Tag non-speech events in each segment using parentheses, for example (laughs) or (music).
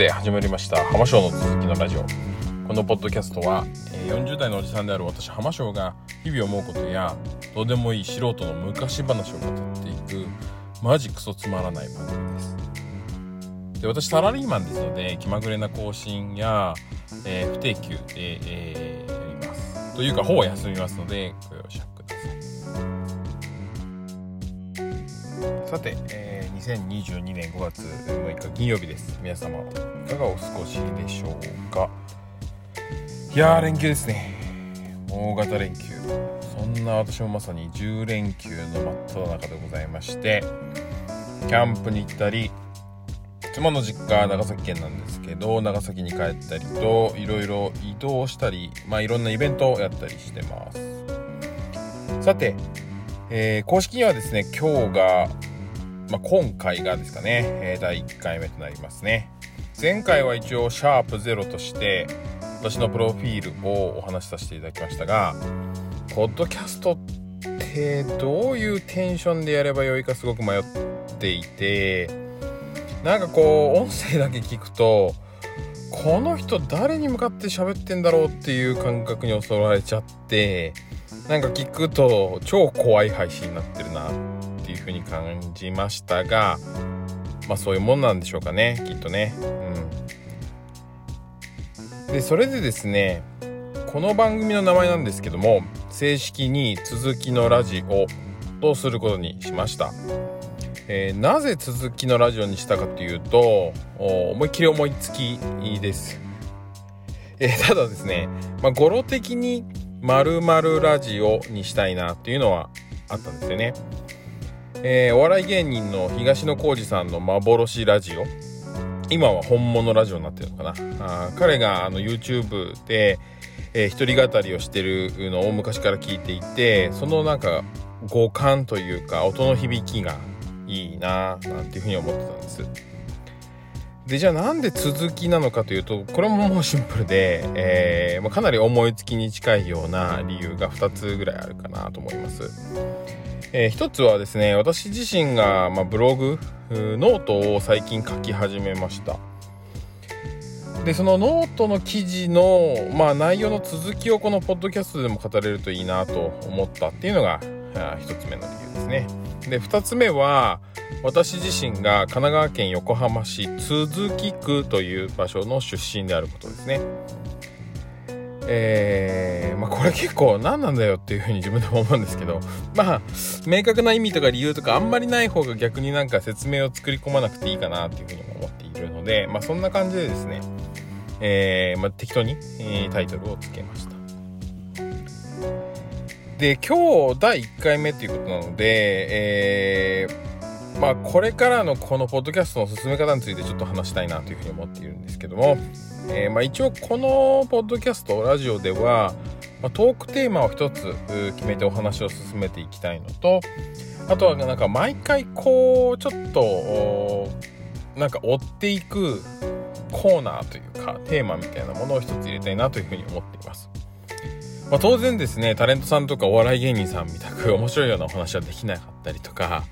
ことで始まりました浜章の続きのラジオ。このポッドキャストは40代のおじさんである私浜章が日々思うことやどうでもいい素人の昔話を語っていくマジクソつまらない番組です。で私サラリーマンですので気まぐれな更新や、えー、不定休で、えー、やります。というかほぼ休みますのでご容赦ください。さて、え、2022年5月6日金曜日です。皆様いかがお過ごしでしょうか？いやー連休ですね。大型連休。そんな私もまさに10連休の真っ只中でございましてキャンプに行ったり妻の実家長崎県なんですけど長崎に帰ったりといろいろ移動したりまあいろんなイベントをやったりしてます。さて、えー、公式にはですね今日が、まあ、今回がですかね、えー、第1回目となりますね。前回は一応シャープ0として私のプロフィールをお話しさせていただきましたがポッドキャストってどういうテンションでやればよいかすごく迷っていてなんかこう音声だけ聞くとこの人誰に向かって喋ってんだろうっていう感覚に襲われちゃってなんか聞くと超怖い配信になってるなっていう風に感じましたがまあそういうもんなんでしょうかねきっとね。うん。でそれでですねこの番組の名前なんですけども正式に続きのラジオとすることにしました。えー、なぜ続きのラジオにしたかというと思いっきり思いつきです、(laughs) えー、ただですね、まあ、語呂的に〇〇ラジオにしたいなっていうのはあったんですよね、えー、お笑い芸人の東野幸治さんの幻ラジオ。今は本物ラジオになってるのかな。あ彼があの YouTube で、えー、一人語りをしてるのを昔から聞いていてそのなんか五感というか音の響きがいいななんていうふうに思ってたんです。でじゃあなんで続きなのかというとこれももうシンプルで、えーまあ、かなり思いつきに近いような理由が2つぐらいあるかなと思います、えー、1つはですね私自身が、まあ、ブログノートを最近書き始めました。でそのノートの記事の、まあ、内容の続きをこのポッドキャストでも語れるといいなと思ったっていうのが1つ目の理由ですね。で2つ目は私自身が神奈川県横浜市都筑区という場所の出身であることですね。えー、まあこれ結構何なんだよっていうふうに自分でも思うんですけどまあ明確な意味とか理由とかあんまりない方が逆になんか説明を作り込まなくていいかなっていうふうにも思っているのでまあそんな感じでですねえー、まあ、適当に、えー、タイトルをつけました。で今日第1回目ということなので、えー、まあこれからのこのポッドキャストの進め方についてちょっと話したいなというふうに思っているんですけども、えー、まあ一応このポッドキャストラジオでは、まあ、トークテーマを一つ決めてお話を進めていきたいのとあとはなんか毎回こうちょっとなんか追っていくコーナーというかテーマみたいなものを一つ入れたいなというふうに思っています。まあ、当然ですねタレントさんとかお笑い芸人さんみたく面白いようなお話はできなかったりとか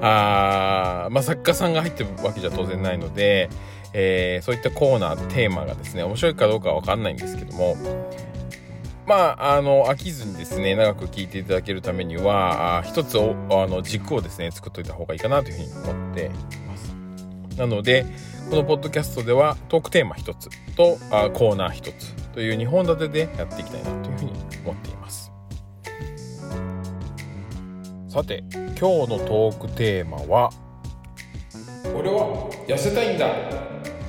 あ、まあ、作家さんが入ってるわけじゃ当然ないので、えー、そういったコーナーテーマがですね面白いかどうかは分かんないんですけどもまあ、あの、飽きずにですね、長く聞いていただけるためには、あ一つを、あの、軸をですね、作っといた方がいいかなというふうに思っています。なので、このポッドキャストではトークテーマ一つとあコーナー一つという2本立てでやっていきたいなというふうに思っています。さて今日のトークテーマは「俺は痩せたいんだ。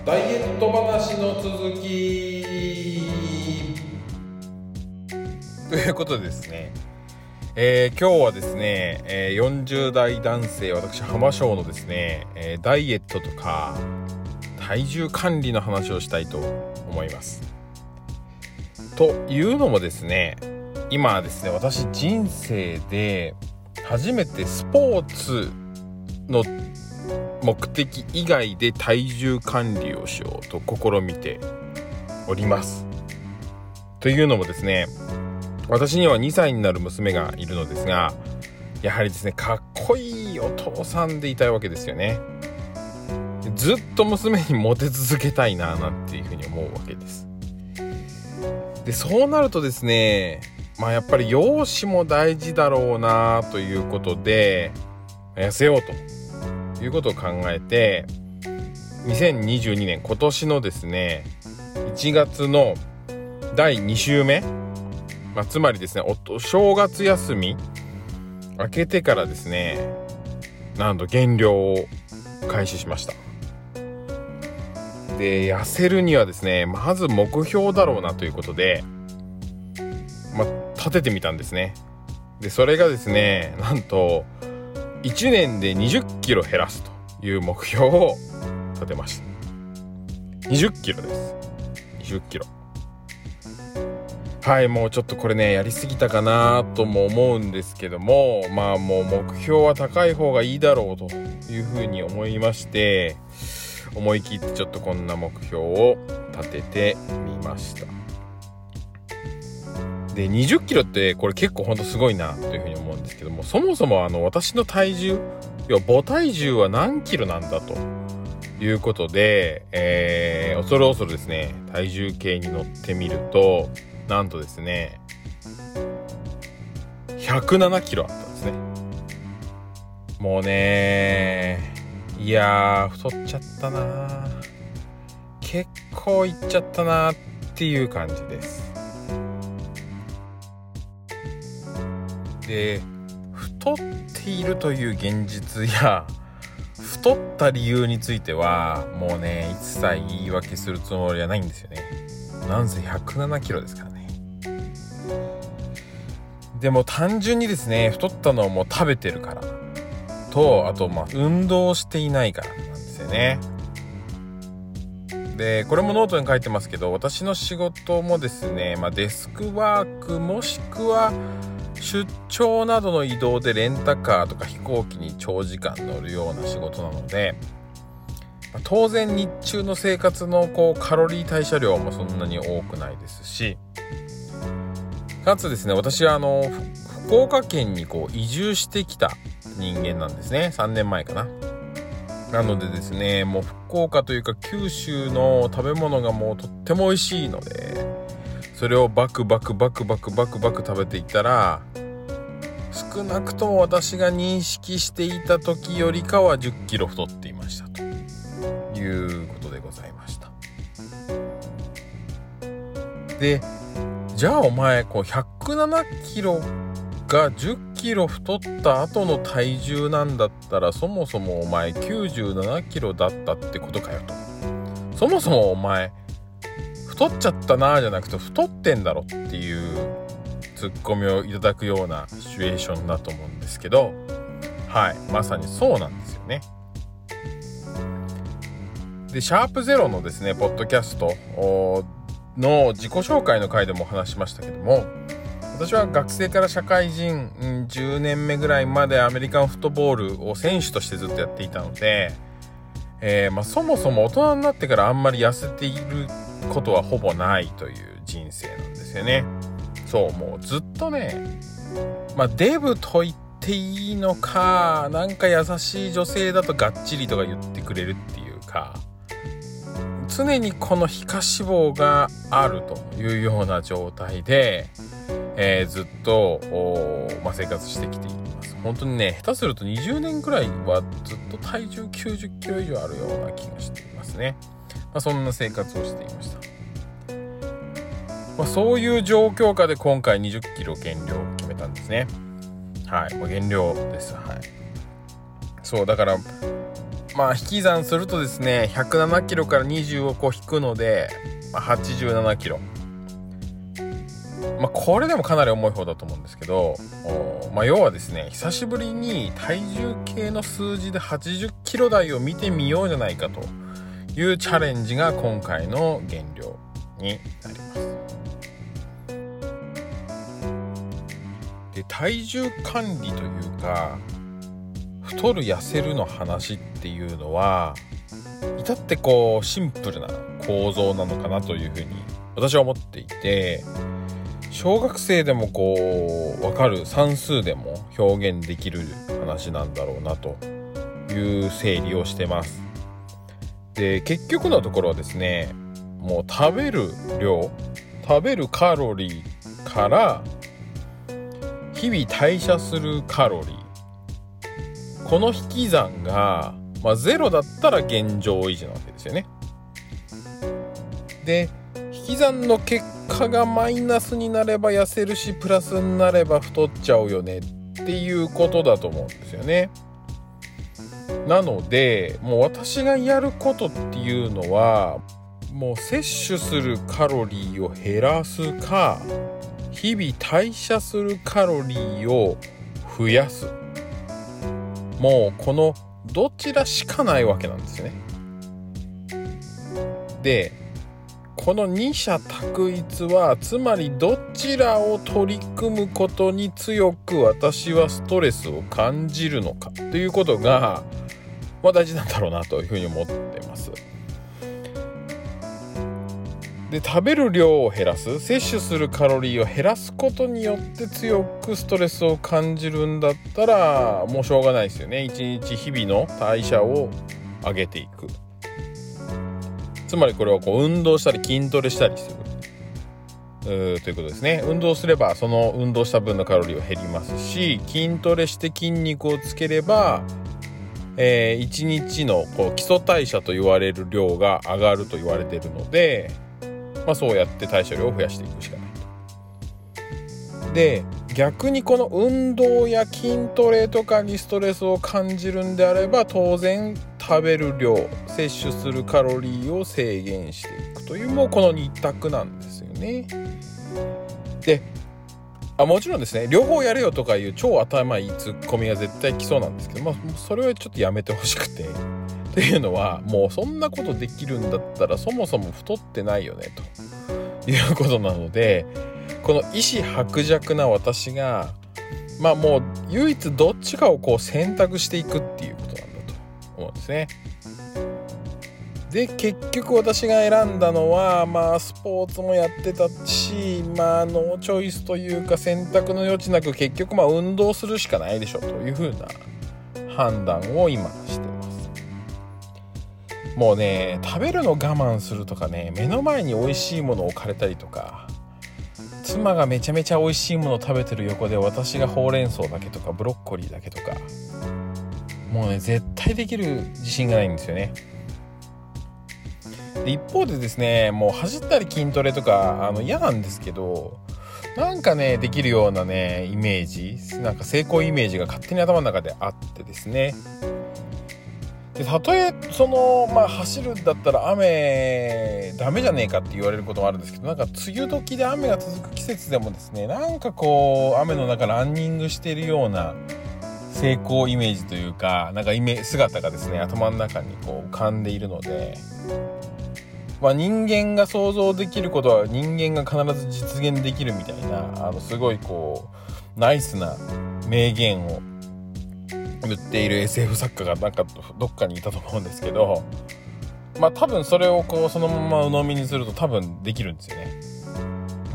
ダイエット話の続き」ということでですね。えー、今日はですね、えー、40代男性私浜翔のですね、えー、ダイエットとか体重管理の話をしたいと思いますというのもですね今ですね私人生で初めてスポーツの目的以外で体重管理をしようと試みております。というのもですね私には2歳になる娘がいるのですがやはりですねかっこいいお父さんでいたいわけですよね。ずっと娘にモテ続けたいななんていうふうに思うわけです。でそうなるとですねまあやっぱり容姿も大事だろうなということで痩せようということを考えて2022年今年のですね1月の第2週目、まあ、つまりですねお正月休み明けてからですねなんと減量を開始しました。で痩せるにはですねまず目標だろうなということで、まあ、立ててみたんですね。でそれがですねなんと1年で2 0キロ減らすという目標を立てました。2 0キロです。2 0キロ。はいもうちょっとこれねやりすぎたかなとも思うんですけどもまあもう目標は高い方がいいだろうというふうに思いまして思い切ってちょっとこんな目標を立ててみました。で20キロってこれ結構ほんとすごいなというふうに思うんですけどもそもそもあの私の体重要は母体重は何キロなんだということで、えー、恐る恐るですね体重計に乗ってみるとなんとですね107キロあったんですね。もうねいや太っちゃったな。結構いっちゃったなっていう感じです。で太っているという現実や太った理由についてはもうね一切言い訳するつもりはないんですよね。なんせ107キロですからね。でも単純にですね太ったのはもう食べてるから。とあとまあ運動していないからなんですよね。でこれもノートに書いてますけど私の仕事もですね、まあ、デスクワークもしくは出張などの移動でレンタカーとか飛行機に長時間乗るような仕事なので、ま、当然日中の生活のこうカロリー代謝量もそんなに多くないですしかつですね私はあの福岡県にこう移住してきた人間なんですね。3年前かな。なのでですねもう福岡というか九州の食べ物がもうとっても美味しいのでそれをバクバクバクバクバクバク食べていったら少なくとも私が認識していた時よりかは1 0キロ太っていましたということでございました。でじゃあお前こう107キロが1 0キロ太った後の体重なんだったらそもそもお前97キロだったってことかよと。そもそもお前太っちゃったなーじゃなくて太ってんだろっていうツッコミをいただくようなシチュエーションだと思うんですけどはいまさにそうなんですよね。でシャープゼロのですねポッドキャストの自己紹介の回でも話しましたけども私は学生から社会人、10年目ぐらいまでアメリカンフットボールを選手としてずっとやっていたので、えー、まあ、そもそも大人になってからあんまり痩せていることはほぼないという人生なんですよね。そうもうずっとね、まあ、デブと言っていいのかなんか優しい女性だとがっちりとか言ってくれるっていうか常にこの皮下脂肪があるというような状態でえー、ずっと、まあ、生活してきています。本当にね下手すると20年くらいはずっと体重90キロ以上あるような気がしていますね、まあ、そんな生活をしていました、まあ、そういう状況下で今回20キロ減量を決めたんですね。はい、まあ、減量です。はい。そうだからまあ引き算するとですね107キロから20をこう引くので、まあ、87キロ。まあ、これでもかなり重い方だと思うんですけど、まあ、要はですね久しぶりに体重計の数字で80キロ台を見てみようじゃないかというチャレンジが今回の減量になります。で体重管理というか太る痩せるの話っていうのは至ってこうシンプルな構造なのかなというふうに私は思っていて小学生でもこう分かる算数でも表現できる話なんだろうなという整理をしてます。で結局のところはですねもう食べる量食べるカロリーから日々代謝するカロリーこの引き算が、まあ、ゼロだったら現状維持なわけですよね。で引き算の結果がマイナスになれば痩せるしプラスになれば太っちゃうよねっていうことだと思うんですよね。なのでもう私がやることっていうのはもう摂取するカロリーを減らすか日々代謝するカロリーを増やすもうこのどちらしかないわけなんですよね。でこの二者択一はつまりどちらを取り組むことに強く私はストレスを感じるのかということが、まあ、大事なんだろうなというふうに思ってます。で食べる量を減らす摂取するカロリーを減らすことによって強くストレスを感じるんだったらもうしょうがないですよね一日日々の代謝を上げていくつまりこれはこう運動したり筋トレしたりするということですね運動すればその運動した分のカロリーは減りますし筋トレして筋肉をつければ、えー、1日のこう基礎代謝と言われる量が上がると言われているのでまあ、そうやって代謝量を増やしていくしかないと。で逆にこの運動や筋トレとかにストレスを感じるんであれば当然食べる量摂取するカロリーを制限していくというもうこの2択なんですよね。であもちろんですね両方やれよとかいう超頭いいツッコミが絶対来そうなんですけど、まあ、それはちょっとやめてほしくて。(laughs) っていうのはもうそんなことできるんだったらそもそも太ってないよねということなのでこの意志薄弱な私がまあもう唯一どっちかをこう選択していくっていうこ思うんですね。で結局私が選んだのはまあスポーツもやってたしまあノーチョイスというか選択の余地なく結局まあ運動するしかないでしょというふうな判断を今してますもうね食べるの我慢するとかね目の前に美味しいものを置かれたりとか妻がめちゃめちゃ美味しいものを食べてる横で私がほうれん草だけとかブロッコリーだけとかもうね絶対できる自信がないんですよね。一方でですねもう走ったり筋トレとかあの嫌なんですけどなんかねできるようなねイメージなんか成功イメージが勝手に頭の中であってですね。でたとえそのまあ走るんだったら雨ダメじゃねえかって言われることもあるんですけどなんか梅雨時で雨が続く季節でもですねなんかこう雨の中ランニングしてるような成功イメージというかなんかイメ姿がですね頭の中にこう浮かんでいるので、まあ、人間が想像できることは人間が必ず実現できるみたいなあのすごいこうナイスな名言を言っている SF 作家がなんかどっかにいたと思うんですけどまあ多分それをこうそのまま鵜呑みにすると多分できるんですよね。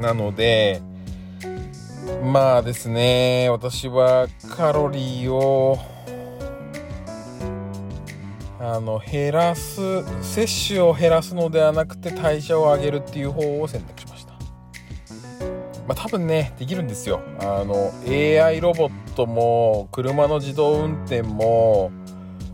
なのでまあですね私はカロリーをあの減らす摂取を減らすのではなくて代謝を上げるっていう方を選択しました。まあ、多分ねできるんですよあの AI ロボットも車の自動運転も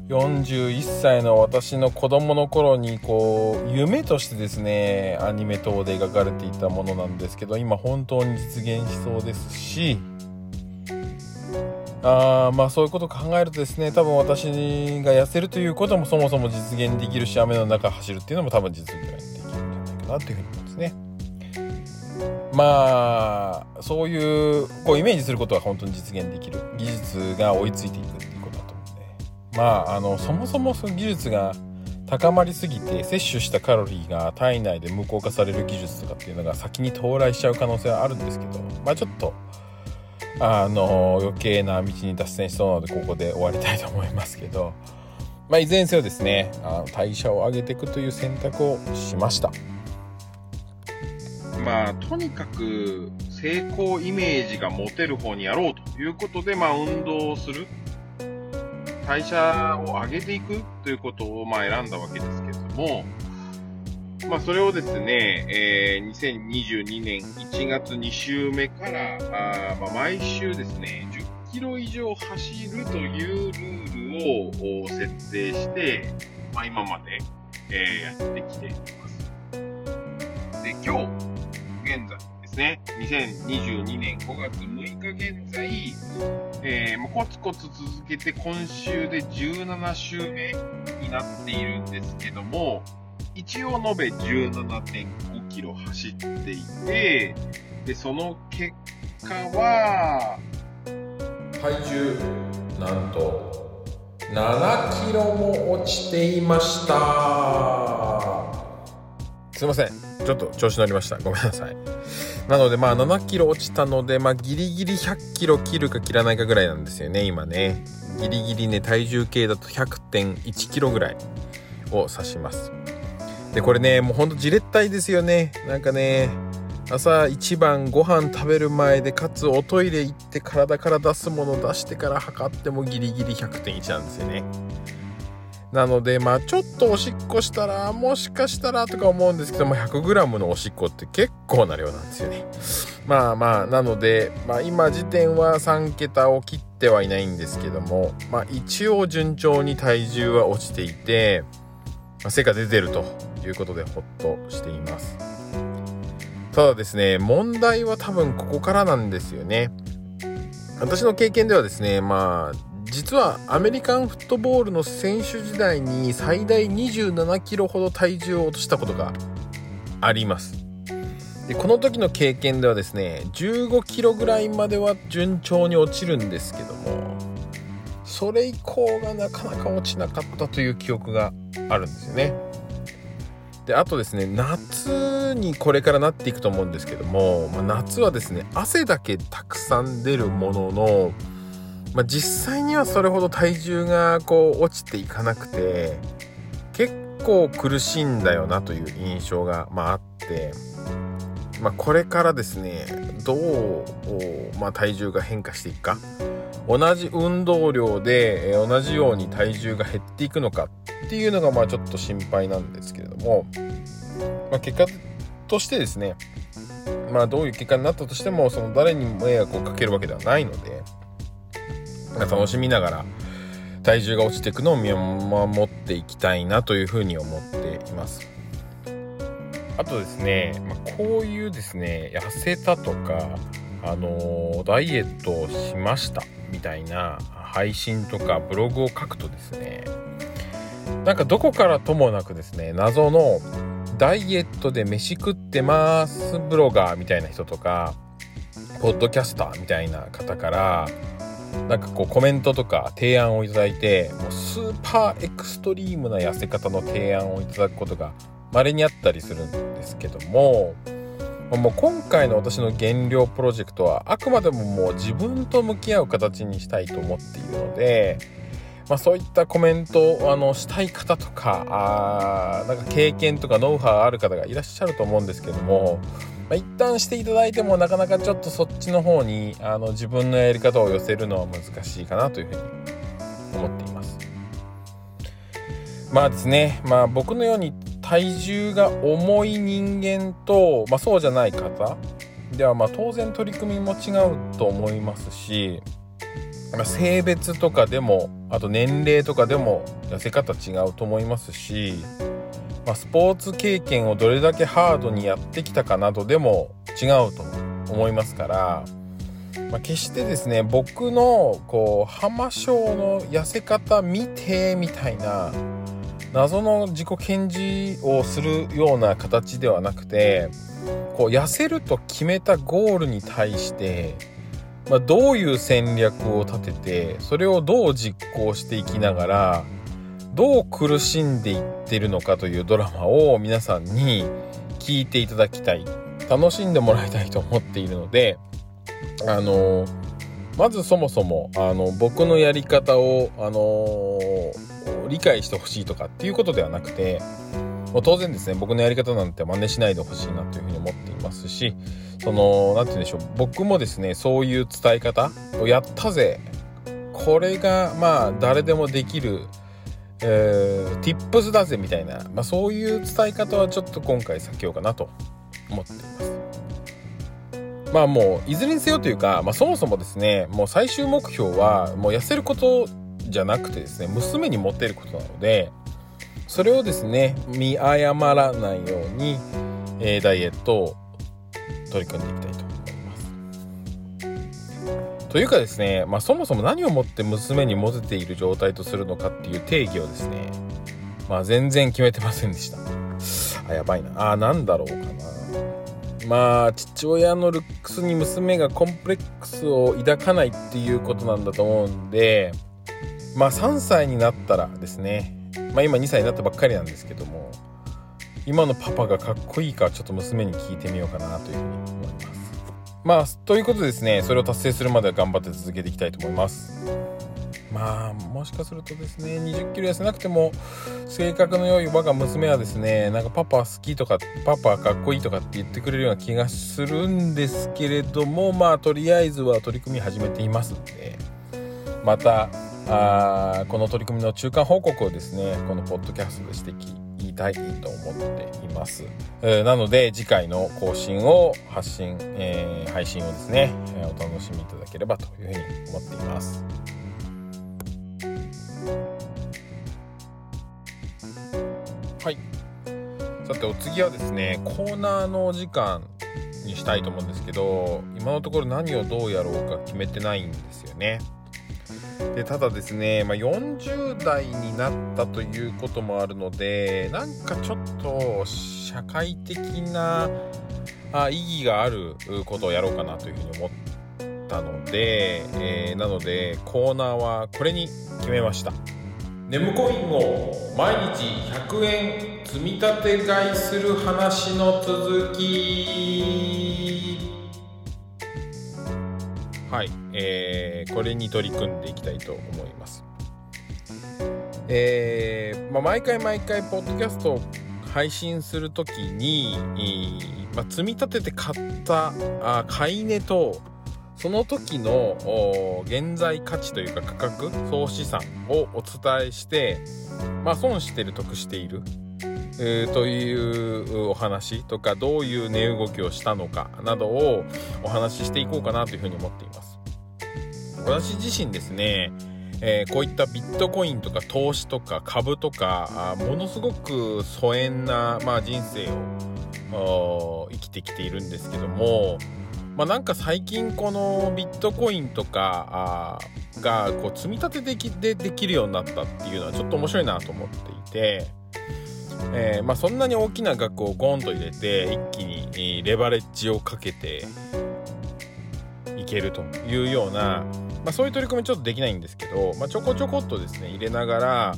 41歳の私の子供の頃にこう夢としてですねアニメ等で描かれていたものなんですけど今本当に実現しそうですしあまあそういうことを考えるとですね多分私が痩せるということもそもそも実現できるし雨の中走るっていうのも多分実現できるんじゃないかなというふうに思うんですね。まあそういうこうイメージすることは本当に実現できる技術が追いついていくまああのそもそもその技術が高まりすぎて摂取したカロリーが体内で無効化される技術とかっていうのが先に到来しちゃう可能性はあるんですけどまあちょっとあの余計な道に脱線しそうなのでここで終わりたいと思いますけどまあいずれにせよですねあの代謝を上げていくという選択をしました。まあ、とにかく成功イメージが持てる方にやろうということで、まあ、運動をする。代謝を上げていくということを、まあ、選んだわけですけれども、まあ、それをですね、えー、2022年1月2週目から、あまあ、毎週ですね、10キロ以上走るというルールを設定して、まあ、今まで、えー、やってきています。で、今日、現在ね、2022年5月6日現在、えー、コツコツ続けて今週で17週目になっているんですけども、一応延べ17.5キロ走っていて、で、その結果は、体重、なんと、7キロも落ちていました。すいません。ちょっと調子乗りました。ごめんなさい。なので、まあ、7キロ落ちたので、まあ、ギリギリ100キロ切るか切らないかぐらいなんですよね、今ね。ギリギリね、体重計だと100.1キロぐらいを指します。でこれねもうほんとじれったいですよねなんかね朝一番ご飯食べる前でかつおトイレ行って体から出すもの出してから測ってもギリギリ100.1なんですよねなのでまあちょっとおしっこしたらもしかしたらとか思うんですけども 100g のおしっこって結構な量なんですよね。まあまあなので、まあ、今時点は3桁を切ってはいないんですけどもまあ一応順調に体重は落ちていて、まあ、成果出てるということでほっとしています。ただですね問題は多分ここからなんですよね。私の経験ではですねまあ実はアメリカンフットボールの選手時代に最大27キロほど体重を落としたことがあります。でこの時の経験ではですね15キロぐらいまでは順調に落ちるんですけどもそれ以降がなかなか落ちなかったという記憶があるんですよね。であとですね夏にこれからなっていくと思うんですけども、まあ、夏はですね汗だけたくさん出るものの、まあ、実際にはそれほど体重がこう落ちていかなくて結構苦しいんだよなという印象が、まあ、あって、まあ、これからですねどう、まあ、体重が変化していくか。同じ運動量で同じように体重が減っていくのかっていうのがまあちょっと心配なんですけれども、まあ、結果としてですねまあどういう結果になったとしてもその誰にも迷惑をかけるわけではないので、楽しみながら体重が落ちていくのを見守っていきたいなというふうに思っています。あとですね、ま、こういうですね痩せたとかあの、ダイエットをしましたみたいな配信とかブログを書くとですねなんかどこからともなくですね謎のダイエットで飯食ってますブロガーみたいな人とかポッドキャスターみたいな方からなんかこうコメントとか提案をいただいてもうスーパーエクストリームな痩せ方の提案をいただくことが稀にあったりするんですけどももう今回の私の減量プロジェクトはあくまでももう自分と向き合う形にしたいと思っているので、まあ、そういったコメントをあのしたい方とかあなんか経験とかノウハウある方がいらっしゃると思うんですけども、まあ、一旦していただいてもなかなかちょっとそっちの方にあの自分のやり方を寄せるのは難しいかなというふうに思っています。まあですね、まあ僕のように体重が重い人間と、まあ、そうじゃない方ではまあ当然取り組みも違うと思いますし性別とかでもあと年齢とかでも痩せ方違うと思いますし、まあ、スポーツ経験をどれだけハードにやってきたかなどでも違うと思いますから、まあ、決してですね僕のこう浜省の痩せ方見てみたいな謎の自己顕示をするような形ではなくてこう痩せると決めたゴールに対して、まあ、どういう戦略を立ててそれをどう実行していきながらどう苦しんでいってるのかというドラマを皆さんに聞いていただきたい。楽しんでもらいたいと思っているのであのまずそもそもあの僕のやり方をあの理解してほしいとかっていうことではなくてもう当然ですね僕のやり方なんて真似しないでほしいなというふうに思っていますしその何て言うんでしょう僕もですねそういう伝え方をやったぜ。これがまあ誰でもできる、えー、tips だぜみたいな、まあ、そういう伝え方はちょっと今回避けようかなと思っていますまあもういずれにせよというか、まあ、そもそもですねもう最終目標はもう痩せることじゃなくてですね娘に持っていることなのでそれをですね見誤らないように、えー、ダイエットを取り組んでいきたいと。というかですね、まあ、そもそも何をもって娘にモテている状態とするのかっていう定義をですね、まあ、全然決めてませんでした。あやばいな。あなんだろうかな。まあ父親のルックスに娘がコンプレックスを抱かないっていうことなんだと思うんでまあ3歳になったらですねまあ今2歳になったばっかりなんですけども今のパパがかっこいいかちょっと娘に聞いてみようかなというふうに思います。まあということでですねそれを達成するまでは頑張って続けていきたいと思います。まあもしかするとですね2 0キロ痩せなくても性格の良い我が娘はですねなんかパパ好きとかパパかっこいいとかって言ってくれるような気がするんですけれどもまあとりあえずは取り組み始めていますんで。またあこの取り組みの中間報告をですねこのポッドキャストでして言いたいと思っています、なので次回の更新を発信、えー、配信をですねえお楽しみいただければというふうに思っています。はい。さてお次はですねコーナーの時間にしたいと思うんですけど今のところ何をどうやろうか決めてないんですよね。でただですね、まあ、40代になったということもあるのでなんかちょっと社会的なあ意義があることをやろうかなというふうに思ったので、えー、なのでコーナーはこれに決めました。ネムコインを毎日100円積み立て買いする話の続き。はい、えー、これに取り組んでいきたいと思います。えー、まあ、毎回毎回ポッドキャストを配信する時に、まあ、積み立てて買ったあ買い値とその時の現在価値というか価格総資産をお伝えして、まあ、損してる得している、というお話とかどういう値動きをしたのかなどをお話ししていこうかなというふうに思っています私自身ですね、えー、こういったビットコインとか投資とか株とかものすごく疎遠な、まあ、人生を生きてきているんですけどもまあ、なんか最近このビットコインとかがこう積み立てできでできるようになったっていうのはちょっと面白いなと思っていてえー、まあ、そんなに大きな額をゴンと入れて一気にレバレッジをかけていけるというような、まあ、そういう取り組みちょっとできないんですけど、まあ、ちょこちょこっとですね入れながら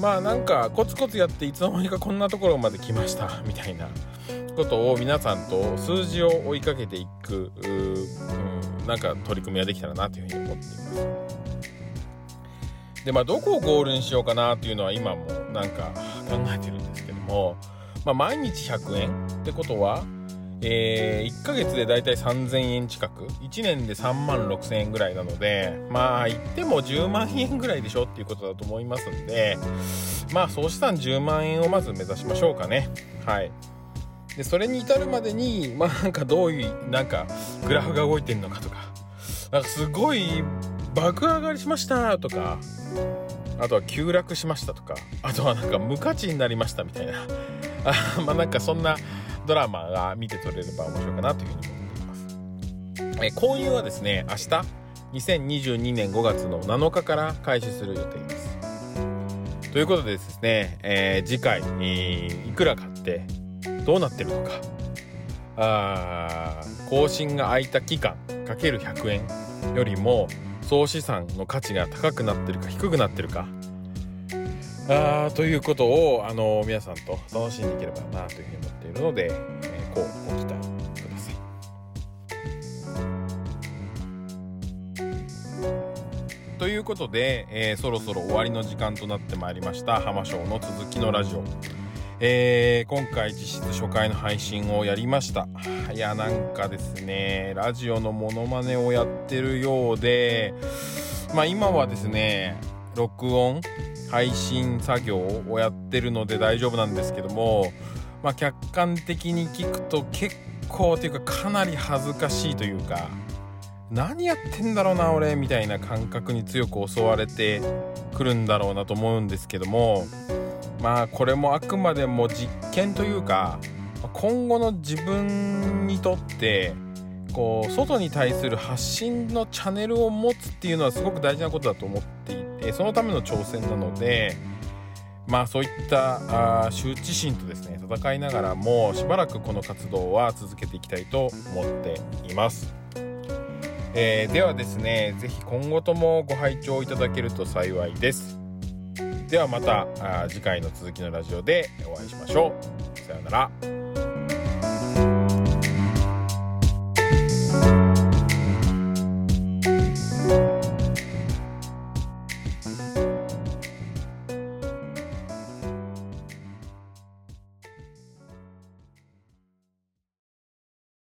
まあなんかコツコツやっていつの間にかこんなところまで来ました (laughs) みたいなことを皆さんと数字を追いかけていくうなんか取り組みができたらなというふうに思っています。でまあどこをゴールにしようかなっていうのは今もなんか考えてるんですけども、まあ、毎日100円ってことは、えー、1ヶ月でだいたい3000円近く。1年で3万6000円ぐらいなのでまあ言っても10万円ぐらいでしょっていうことだと思いますんでまあ総資産10万円をまず目指しましょうかね。はい。でそれに至るまでにまあなんかどういうなんかグラフが動いてんのかとかなんかすごい爆上がりしましたとかあとは急落しましたとかあとはなんか無価値になりましたみたいな。あまあなんかそんなドラマが見て取れれば面白いかなというふうに思っています、え購入はですね明日2022年5月の7日から開始する予定です。ということでですね、えー、次回、えー、いくら買ってどうなってるのか。あ更新が空いた期間かける100円よりも総資産の価値が高くなってるか低くなってるかあということをあの皆さんと楽しんでいければなというふうに思っているので、えー、こうご期待ください。ということで、えー、そろそろ終わりの時間となってまいりました浜章の続きのラジオ。えー、今回実質初回の配信をやりましたいやなんかですねラジオのモノマネをやってるようでまあ今はですね録音配信作業をやってるので大丈夫なんですけども、まあ、客観的に聞くと結構というかかなり恥ずかしいというか何やってんだろうな俺みたいな感覚に強く襲われてくるんだろうなと思うんですけどもまあこれもあくまでも実験というか今後の自分にとってこう外に対する発信のチャンネルを持つっていうのはすごく大事なことだと思っていてそのための挑戦なのでまあそういったあ羞恥心とですね戦いながらもしばらくこの活動は続けていきたいと思っています。えー、ではですね是非今後ともご拝聴いただけると幸いです。ではまた次回の続きのラジオでお会いしましょう。さようなら。